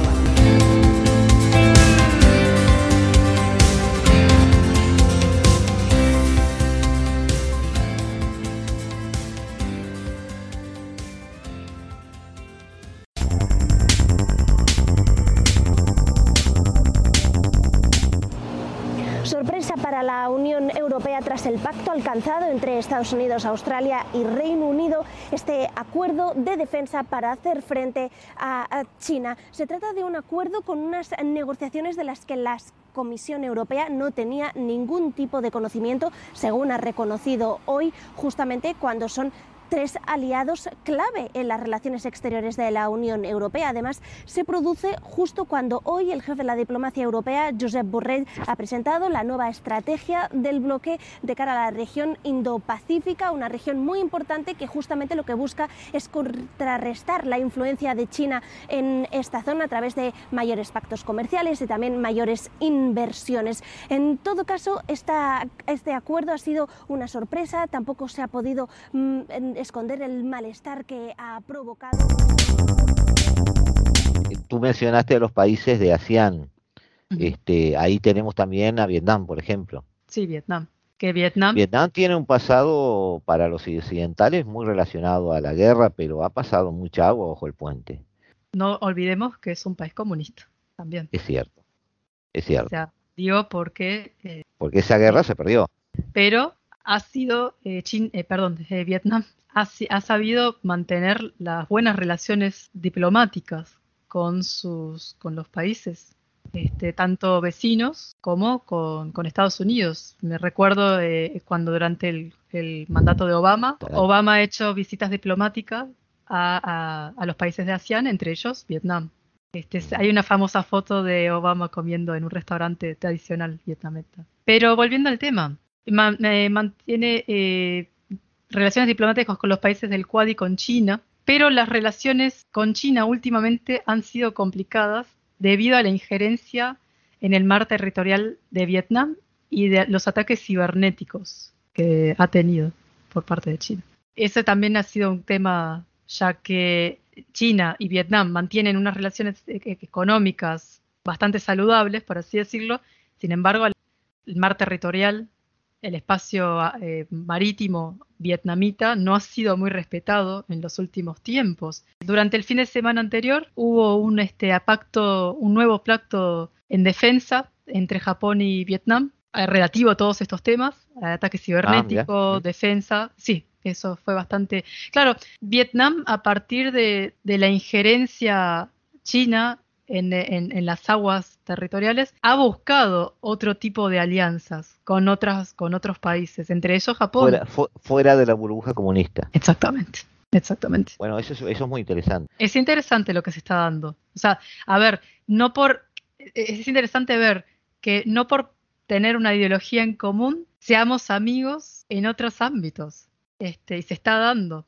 Tras el pacto alcanzado entre Estados Unidos, Australia y Reino Unido, este acuerdo de defensa para hacer frente a China. Se trata de un acuerdo con unas negociaciones de las que la Comisión Europea no tenía ningún tipo de conocimiento, según ha reconocido hoy, justamente cuando son tres aliados clave en las relaciones exteriores de la Unión Europea. Además, se produce justo cuando hoy el jefe de la diplomacia europea, Josep Borrell, ha presentado la nueva estrategia del bloque de cara a la región Indo-Pacífica, una región muy importante que justamente lo que busca es contrarrestar la influencia de China en esta zona a través de mayores pactos comerciales y también mayores inversiones. En todo caso, esta, este acuerdo ha sido una sorpresa, tampoco se ha podido mm, esconder el malestar que ha provocado. Tú mencionaste a los países de ASEAN. Este, ahí tenemos también a Vietnam, por ejemplo. Sí, Vietnam. Que Vietnam. Vietnam tiene un pasado para los occidentales muy relacionado a la guerra, pero ha pasado mucha agua bajo el puente. No olvidemos que es un país comunista también. Es cierto, es cierto. O sea, digo porque... Eh, porque esa guerra se perdió. Pero ha sido, eh, eh perdón, eh, Vietnam ha, ha, sabido mantener las buenas relaciones diplomáticas con, sus, con los países, este, tanto vecinos como con, con Estados Unidos. Me recuerdo cuando durante el, el, mandato de Obama, Obama ha hecho visitas diplomáticas a, a, los países de ASEAN, entre ellos Vietnam. Este, hay una famosa foto de Obama comiendo en un restaurante tradicional vietnamita. Pero volviendo al tema, mantiene eh, relaciones diplomáticas con los países del Quad y con China, pero las relaciones con China últimamente han sido complicadas debido a la injerencia en el mar territorial de Vietnam y de los ataques cibernéticos que ha tenido por parte de China. Ese también ha sido un tema ya que China y Vietnam mantienen unas relaciones e-, e-, económicas bastante saludables, por así decirlo. Sin embargo, el mar territorial, el espacio eh, marítimo vietnamita no ha sido muy respetado en los últimos tiempos. Durante el fin de semana anterior hubo un, este, pacto, un nuevo pacto en defensa entre Japón y Vietnam eh, relativo a todos estos temas, ataque ah, cibernético, defensa, sí, eso fue bastante... Claro, Vietnam a partir de, la injerencia china en, las aguas territoriales, ha buscado otro tipo de alianzas con, otras, con otros países, entre ellos Japón. Fuera, de la burbuja comunista. Exactamente. Exactamente. Bueno, eso es, eso es muy interesante. Es interesante lo que se está dando. O sea, a ver, no por. Es interesante ver que no por tener una ideología en común seamos amigos en otros ámbitos. Este, y se está dando.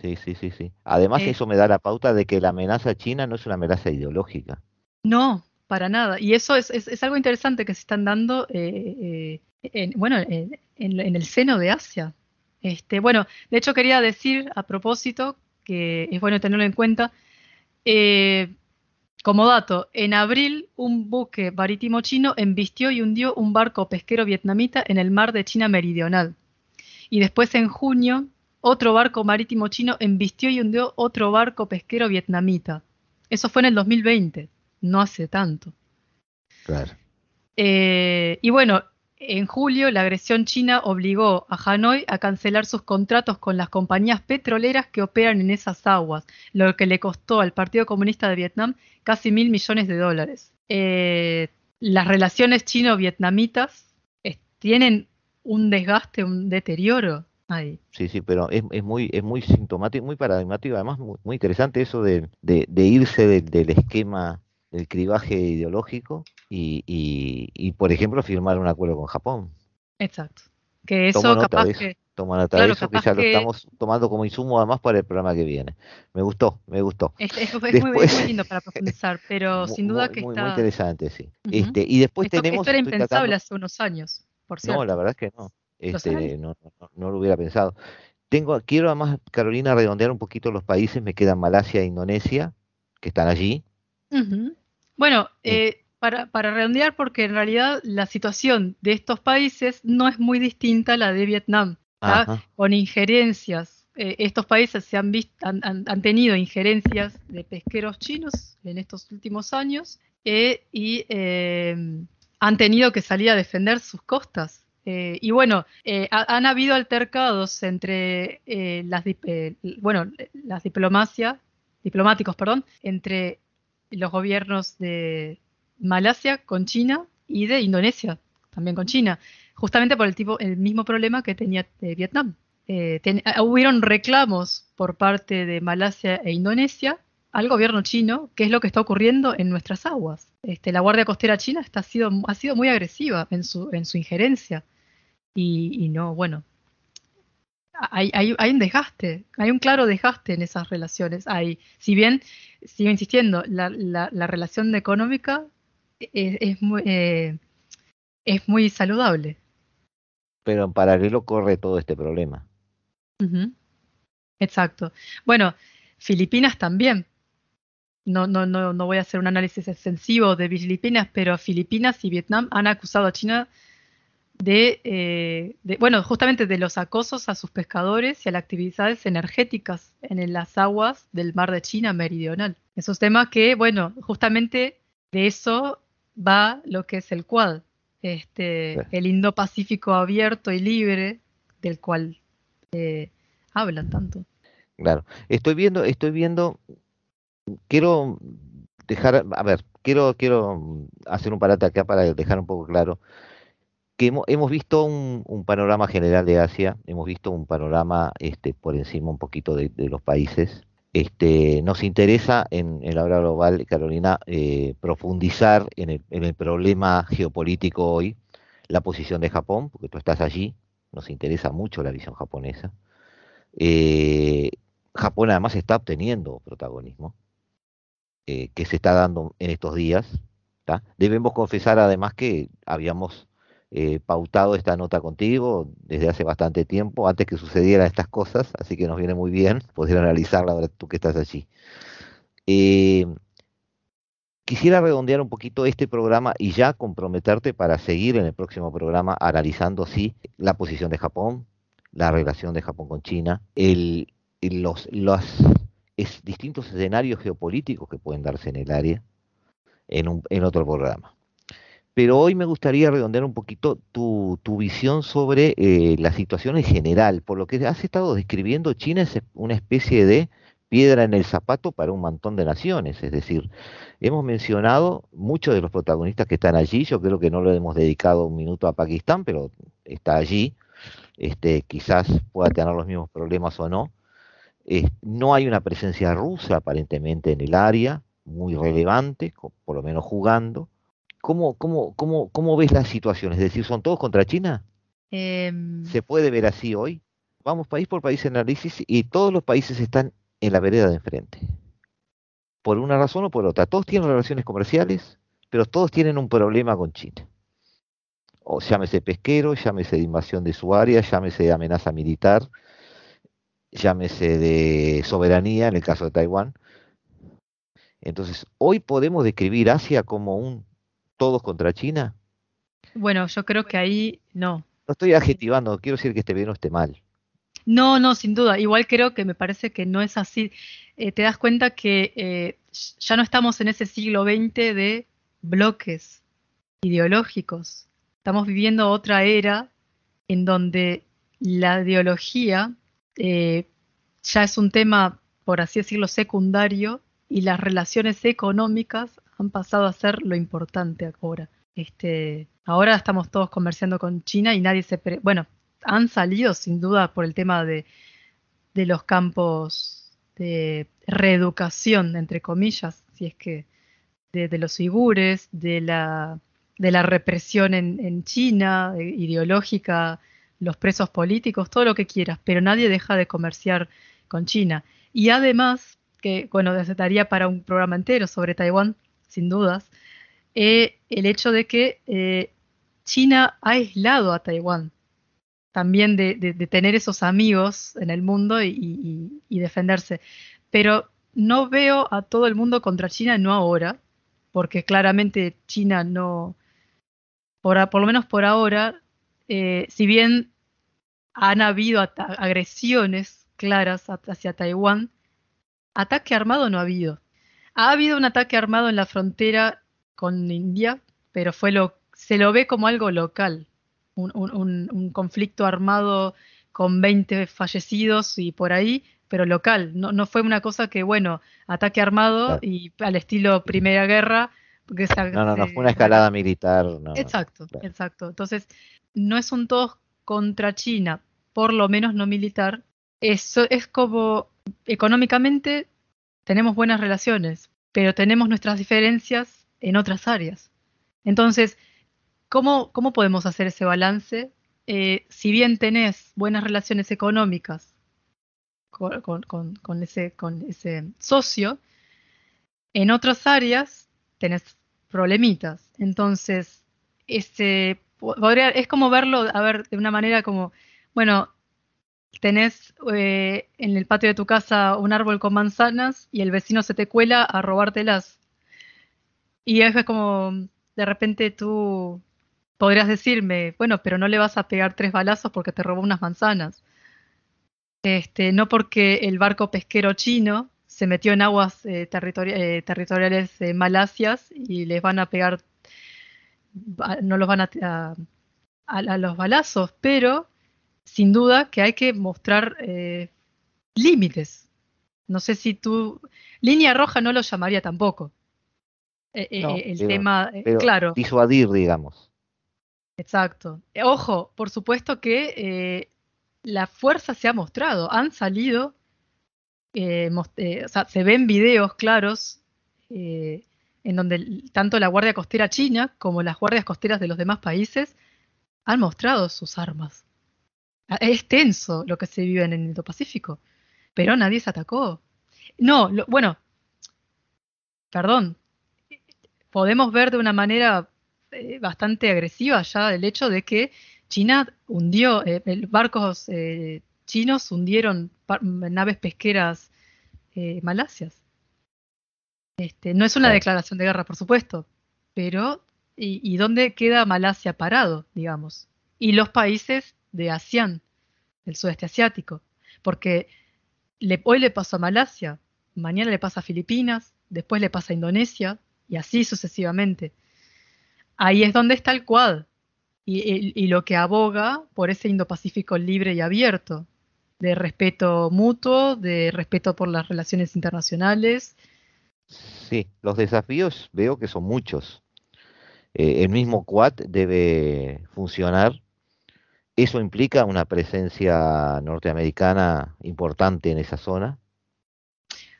Sí, sí, sí, sí. Además eh, eso me da la pauta de que la amenaza china no es una amenaza ideológica. No, para nada. Y eso es, es, algo interesante que se están dando, eh, eh, en, bueno, en, el seno de Asia. Este, bueno, de hecho quería decir a propósito que es bueno tenerlo en cuenta. como dato, en abril un buque marítimo chino embistió y hundió un barco pesquero vietnamita en el mar de China Meridional. Y después en junio, otro barco marítimo chino embistió y hundió otro barco pesquero vietnamita. Eso fue en el 2020, no hace tanto. Claro. Eh, y bueno, en julio la agresión china obligó a Hanoi a cancelar sus contratos con las compañías petroleras que operan en esas aguas, lo que le costó al Partido Comunista de Vietnam casi mil millones de dólares. Eh, las relaciones chino-vietnamitas tienen un desgaste, un deterioro ahí. Sí, sí, pero es, es muy es muy sintomático, muy paradigmático, además muy, muy interesante eso de, de, irse del esquema del cribaje ideológico y, y, por ejemplo, firmar un acuerdo con Japón. Exacto. Que eso capaz que... Toma nota de eso, que ya lo estamos tomando como insumo además para el programa que viene. Me gustó, me gustó. Es, muy, lindo para profundizar, *laughs* pero sin duda que está... Muy interesante, sí. este, y después tenemos... Esto era impensable hace unos años. No, la verdad es que no. Este, no, no, lo hubiera pensado. Tengo, quiero además, Carolina, redondear un poquito los países. Me quedan Malasia e Indonesia, que están allí. Bueno, eh, para, para, redondear, porque en realidad la situación de estos países no es muy distinta a la de Vietnam, con injerencias. Eh, estos países se han, visto, han, tenido injerencias de pesqueros chinos en estos últimos años eh, y han tenido que salir a defender sus costas. Eh, y bueno, eh, han habido altercados entre eh, las, bueno, las diplomacia, diplomáticos, perdón, entre los gobiernos de Malasia con China y de Indonesia, también con China, justamente por el tipo, el mismo problema que tenía Vietnam. eh, ah, hubieron reclamos por parte de Malasia e Indonesia al gobierno chino, qué es lo que está ocurriendo en nuestras aguas. Este, la Guardia Costera China está, ha, sido, ha sido muy agresiva en su, en su injerencia. Y, no, bueno, hay, hay, hay, un desgaste, hay un claro desgaste en esas relaciones. Hay, si bien, sigo insistiendo, la, la, relación económica es, es, muy, eh, es muy saludable. Pero en paralelo corre todo este problema. Exacto. Bueno, Filipinas también. No, no, no, no voy a hacer un análisis extensivo de Filipinas, pero Filipinas y Vietnam han acusado a China de, eh, de, bueno, justamente de los acosos a sus pescadores y a las actividades energéticas en las aguas del mar de China meridional. Esos temas que, bueno, justamente de eso va lo que es el Quad, este, el Indo-Pacífico abierto y libre, del cual eh, hablan tanto. Claro, estoy viendo, estoy viendo, quiero dejar, a ver, quiero, quiero hacer un parate acá para dejar un poco claro que hemos, visto un, panorama general de Asia, hemos visto un panorama este, por encima un poquito de, los países. Este, nos interesa en, la hora global, Carolina, eh, profundizar en el, en el problema geopolítico hoy, la posición de Japón, porque tú estás allí, nos interesa mucho la visión japonesa. Eh, Japón además está obteniendo protagonismo, eh, que se está dando en estos días. Debemos confesar además que habíamos eh, pautado esta nota contigo desde hace bastante tiempo, antes que sucedieran estas cosas, así que nos viene muy bien poder analizarla ahora tú que estás allí. quisiera redondear un poquito este programa y ya comprometerte para seguir en el próximo programa analizando sí la posición de Japón, la relación de Japón con China, el, los, los distintos escenarios geopolíticos que pueden darse en el área en, un, en otro programa. Pero hoy me gustaría redondear un poquito tu, tu visión sobre eh, la situación en general. Por lo que has estado describiendo, China es una especie de piedra en el zapato para un montón de naciones. Es decir, hemos mencionado muchos de los protagonistas que están allí. Yo creo que no le hemos dedicado un minuto a Pakistán, pero está allí este, quizás pueda tener los mismos problemas o no. no hay una presencia rusa aparentemente en el área, muy relevante, por lo menos jugando. ¿Cómo, cómo, cómo, cómo ves la situación? Es decir, ¿son todos contra China? Em, ¿Se puede ver así hoy? Vamos país por país en análisis y todos los países están en la vereda de enfrente. Por una razón o por otra. Todos tienen relaciones comerciales, pero todos tienen un problema con China o llámese pesquero, llámese de invasión de su área, llámese de amenaza militar, llámese de soberanía en el caso de Taiwán. Entonces, hoy podemos describir Asia como un todos contra China. Bueno, yo creo que ahí no. No estoy adjetivando, quiero decir que esté bien o esté mal. No, no, sin duda. Igual creo que me parece que no es así. Eh, te das cuenta que eh, ya no estamos en ese siglo XX de bloques ideológicos. Estamos viviendo otra era en donde la ideología eh, ya es un tema, por así decirlo, secundario y las relaciones económicas han pasado a ser lo importante ahora. Este, ahora estamos todos comerciando con China y nadie se... bueno, han salido sin duda por el tema de, de los campos de reeducación, entre comillas, si es que de, los uigures, de la de la represión en, China, eh, ideológica, los presos políticos, todo lo que quieras, pero nadie deja de comerciar con China. Y además, que bueno, daría para un programa entero sobre Taiwán, sin dudas, eh, el hecho de que eh, China ha aislado a Taiwán también de, tener esos amigos en el mundo y, defenderse. Pero no veo a todo el mundo contra China, no ahora, porque claramente China no, por, lo menos por ahora, eh, si bien han habido agresiones claras hacia Taiwán, ataque armado no ha habido. Ha habido un ataque armado en la frontera con India, pero fue lo, se lo ve como algo local, un, conflicto armado con 20 fallecidos y por ahí, pero local. No, no fue una cosa que, bueno, ataque armado y al estilo Primera Guerra, no, no, no fue una escalada militar. exacto, exacto. Entonces, no es un todos contra China, por lo menos no militar, eso es como económicamente tenemos buenas relaciones, pero tenemos nuestras diferencias en otras áreas. Entonces, ¿cómo, cómo podemos hacer ese balance? Eh, si bien tenés buenas relaciones económicas con, ese, con ese socio, en otras áreas tenés problemitas. Entonces, podría, es como verlo, a ver, de una manera como, bueno, tenés eh, en el patio de tu casa un árbol con manzanas y el vecino se te cuela a robártelas. Y es como, de repente tú podrías decirme, bueno, pero no le vas a pegar tres balazos porque te robó unas manzanas. Este, no porque el barco pesquero chino se metió en aguas eh, eh, territoriales de Malasias y les van a pegar, no los van a, a, a los balazos, pero sin duda que hay que mostrar eh, límites. No sé si tú, línea roja no lo llamaría tampoco. Eh, eh, el tema, claro. Disuadir, digamos. Exacto. Ojo, por supuesto que la fuerza se ha mostrado. Han salido, o sea, se ven videos claros en donde tanto la Guardia Costera China como las guardias costeras de los demás países han mostrado sus armas. Ah, es tenso lo que se vive en el Indo-Pacífico, pero nadie se atacó. No, bueno, perdón, podemos ver de una manera eh, bastante agresiva ya el hecho de que China hundió, eh, barcos eh, chinos hundieron naves pesqueras malasias. Este, no es una declaración de guerra, por supuesto, pero ¿y, ¿y dónde queda Malasia parado, digamos? Y los países de ASEAN, del sudeste asiático, porque hoy le pasó a Malasia, mañana le pasa a Filipinas, después le pasa a Indonesia y así sucesivamente. Ahí es donde está el Quad y, lo que aboga por ese Indo-Pacífico libre y abierto, de respeto mutuo, de respeto por las relaciones internacionales. Sí, los desafíos veo que son muchos. Eh, el mismo Quad debe funcionar eso implica una presencia norteamericana importante en esa zona.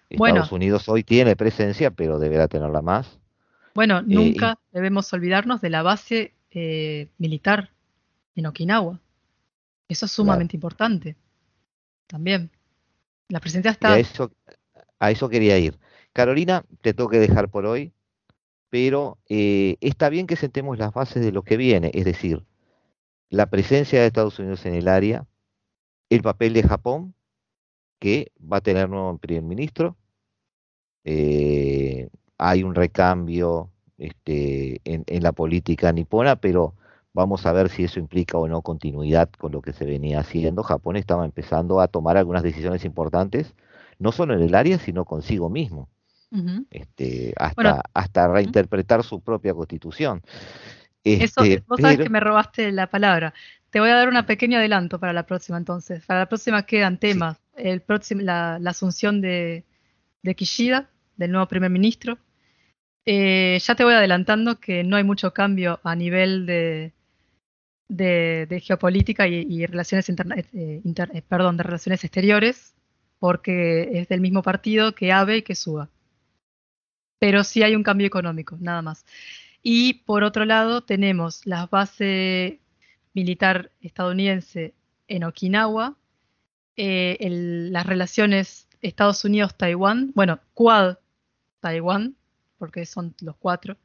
Estados Unidos hoy tiene presencia, pero deberá tenerla más. Bueno, eh, nunca debemos olvidarnos de la base eh, militar en Okinawa. Eso es sumamente importante. También. La presencia está. A eso, a eso quería ir. Carolina, te tengo que dejar por hoy, pero eh, está bien que sentemos las bases de lo que viene, es decir, la presencia de Estados Unidos en el área, el papel de Japón, que va a tener nuevo primer ministro, eh, hay un recambio este, en, la política nipona, pero vamos a ver si eso implica o no continuidad con lo que se venía haciendo. Japón estaba empezando a tomar algunas decisiones importantes, no solo en el área, sino consigo mismo, este, hasta, hasta reinterpretar su propia constitución. Eso, este, vos sabes que me robaste la palabra. Te voy a dar un pequeño adelanto para la próxima entonces. Para la próxima quedan temas. El próximo, la, asunción de, Kishida, del nuevo primer ministro. Eh, ya te voy adelantando que no hay mucho cambio a nivel de, de, geopolítica y, relaciones eh, eh, perdón, de relaciones exteriores, porque es del mismo partido que ABE y que SUA. Pero sí hay un cambio económico, nada más. Y por otro lado tenemos la base militar estadounidense en Okinawa, eh, las relaciones Estados Unidos-Taiwán, bueno, Quad Taiwán, porque son los cuatro,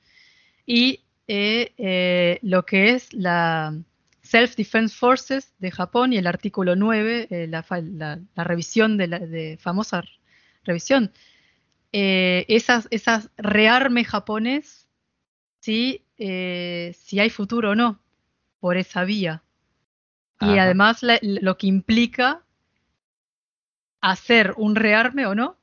y eh, eh, lo que es la Self-Defense Forces de Japón y el artículo 9, la, revisión de la famosa revisión. esas, esas rearme japonés si, eh, si hay futuro o no por esa vía. Y además lo que implica hacer un rearme o no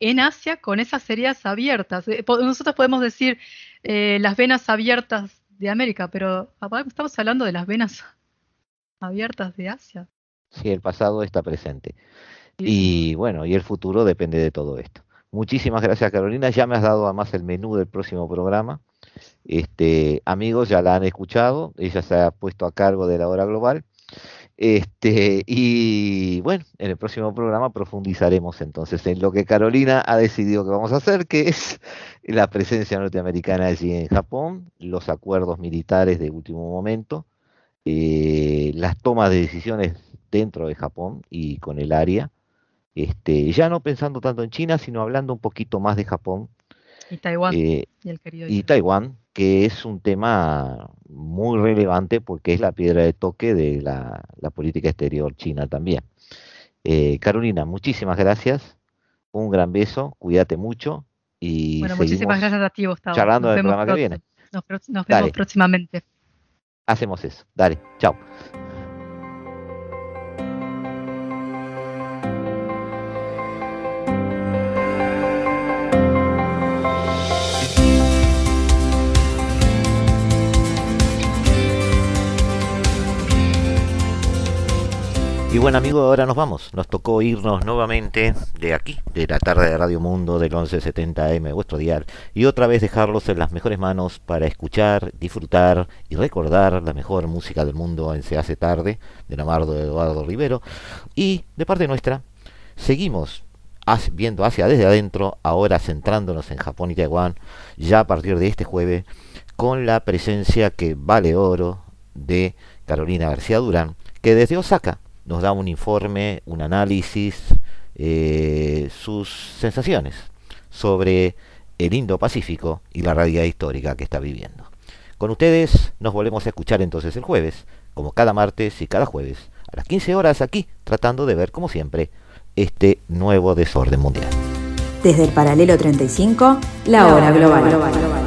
en Asia con esas heridas abiertas. Eh, nosotros podemos decir eh, las venas abiertas de América, pero estamos hablando de las venas abiertas de Asia. Sí, el pasado está presente. Y bueno, y el futuro depende de todo esto. Muchísimas gracias Carolina, ya me has dado además el menú del próximo programa. Este, amigos ya la han escuchado, ella se ha puesto a cargo de la hora global. Este, *laughs* y bueno, en el próximo programa profundizaremos entonces en lo que Carolina ha decidido que vamos a hacer, que es la presencia norteamericana allí en Japón, los acuerdos militares de último momento, eh, las tomas de decisiones dentro de Japón y con el área, este, ya no pensando tanto en China, sino hablando un poquito más de Japón. Y Taiwán. Eh, y, el querido y Taiwán, que es un tema muy relevante porque es la piedra de toque de la, política exterior china también. Eh, Carolina, muchísimas gracias. Un gran beso, cuídate mucho y bueno, muchísimas gracias a ti, Gustavo. Charlando del programa que viene. Nos, vemos próximamente. Hacemos eso. Dale, chao. Y bueno amigo, ahora nos vamos. Nos tocó irnos nuevamente de aquí, de la tarde de Radio Mundo del 1170M, vuestro dial, y otra vez dejarlos en las mejores manos para escuchar, disfrutar y recordar la mejor música del mundo en Se hace tarde, de Namardo Eduardo Rivero. Y de parte nuestra, seguimos viendo hacia desde adentro, ahora centrándonos en Japón y Taiwán, ya a partir de este jueves, con la presencia que vale oro de Carolina García Durán, que desde Osaka nos da un informe, un análisis, eh, sus sensaciones sobre el Indo-Pacífico y la realidad histórica que está viviendo. Con ustedes nos volvemos a escuchar entonces el jueves, como cada martes y cada jueves, a las 15 horas aquí, tratando de ver, como siempre, este nuevo desorden mundial. Desde el paralelo 35, la hora global.